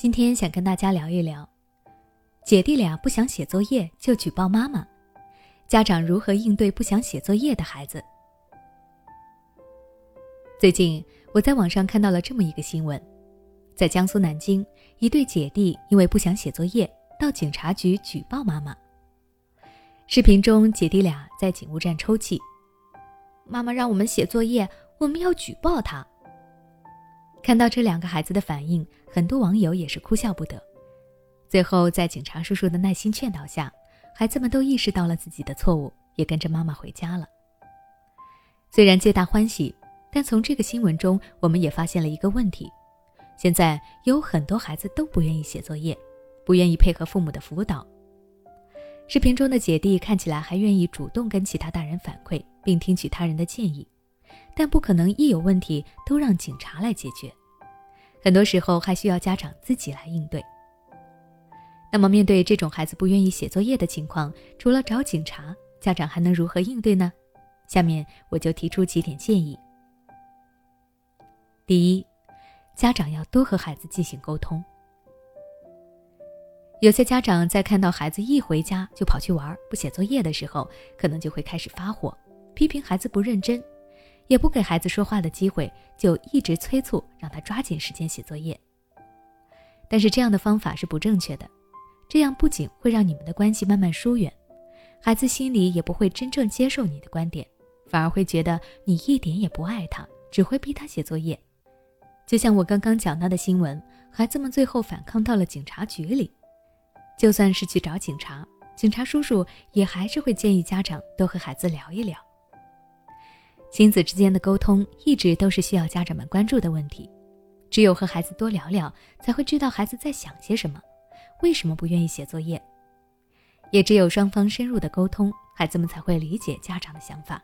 今天想跟大家聊一聊，姐弟俩不想写作业就举报妈妈，家长如何应对不想写作业的孩子？最近我在网上看到了这么一个新闻，在江苏南京，一对姐弟因为不想写作业，到警察局举报妈妈。视频中，姐弟俩在警务站抽泣，妈妈让我们写作业，我们要举报她。看到这两个孩子的反应，很多网友也是哭笑不得。最后，在警察叔叔的耐心劝导下，孩子们都意识到了自己的错误，也跟着妈妈回家了。虽然皆大欢喜，但从这个新闻中，我们也发现了一个问题：现在有很多孩子都不愿意写作业，不愿意配合父母的辅导。视频中的姐弟看起来还愿意主动跟其他大人反馈，并听取他人的建议。但不可能一有问题都让警察来解决，很多时候还需要家长自己来应对。那么，面对这种孩子不愿意写作业的情况，除了找警察，家长还能如何应对呢？下面我就提出几点建议。第一，家长要多和孩子进行沟通。有些家长在看到孩子一回家就跑去玩不写作业的时候，可能就会开始发火，批评孩子不认真。也不给孩子说话的机会，就一直催促让他抓紧时间写作业。但是这样的方法是不正确的，这样不仅会让你们的关系慢慢疏远，孩子心里也不会真正接受你的观点，反而会觉得你一点也不爱他，只会逼他写作业。就像我刚刚讲到的新闻，孩子们最后反抗到了警察局里，就算是去找警察，警察叔叔也还是会建议家长多和孩子聊一聊。亲子之间的沟通一直都是需要家长们关注的问题，只有和孩子多聊聊，才会知道孩子在想些什么，为什么不愿意写作业。也只有双方深入的沟通，孩子们才会理解家长的想法。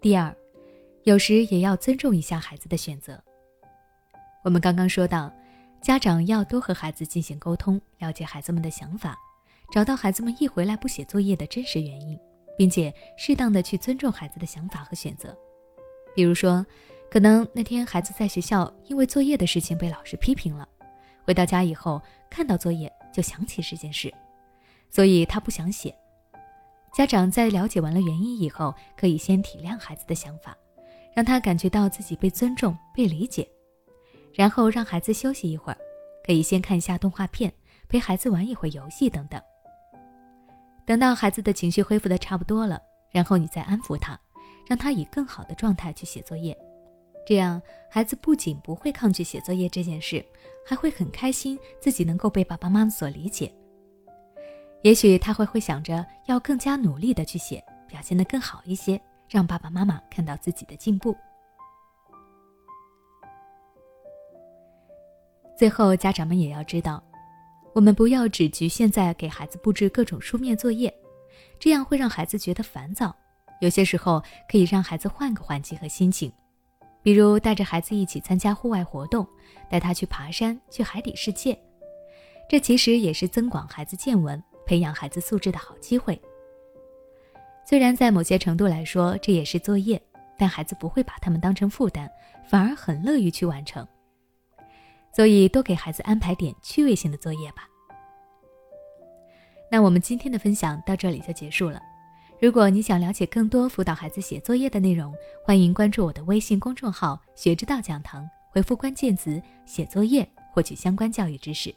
第二，有时也要尊重一下孩子的选择。我们刚刚说到，家长要多和孩子进行沟通，了解孩子们的想法。找到孩子们一回来不写作业的真实原因，并且适当的去尊重孩子的想法和选择。比如说，可能那天孩子在学校因为作业的事情被老师批评了，回到家以后看到作业就想起这件事，所以他不想写。家长在了解完了原因以后，可以先体谅孩子的想法，让他感觉到自己被尊重、被理解，然后让孩子休息一会儿，可以先看一下动画片，陪孩子玩一会儿游戏等等。等到孩子的情绪恢复的差不多了，然后你再安抚他，让他以更好的状态去写作业。这样，孩子不仅不会抗拒写作业这件事，还会很开心自己能够被爸爸妈妈所理解。也许他会会想着要更加努力的去写，表现得更好一些，让爸爸妈妈看到自己的进步。最后，家长们也要知道。我们不要只局限在给孩子布置各种书面作业，这样会让孩子觉得烦躁。有些时候可以让孩子换个环境和心情，比如带着孩子一起参加户外活动，带他去爬山、去海底世界。这其实也是增广孩子见闻、培养孩子素质的好机会。虽然在某些程度来说这也是作业，但孩子不会把他们当成负担，反而很乐于去完成。所以，多给孩子安排点趣味性的作业吧。那我们今天的分享到这里就结束了。如果你想了解更多辅导孩子写作业的内容，欢迎关注我的微信公众号“学之道讲堂”，回复关键词“写作业”获取相关教育知识。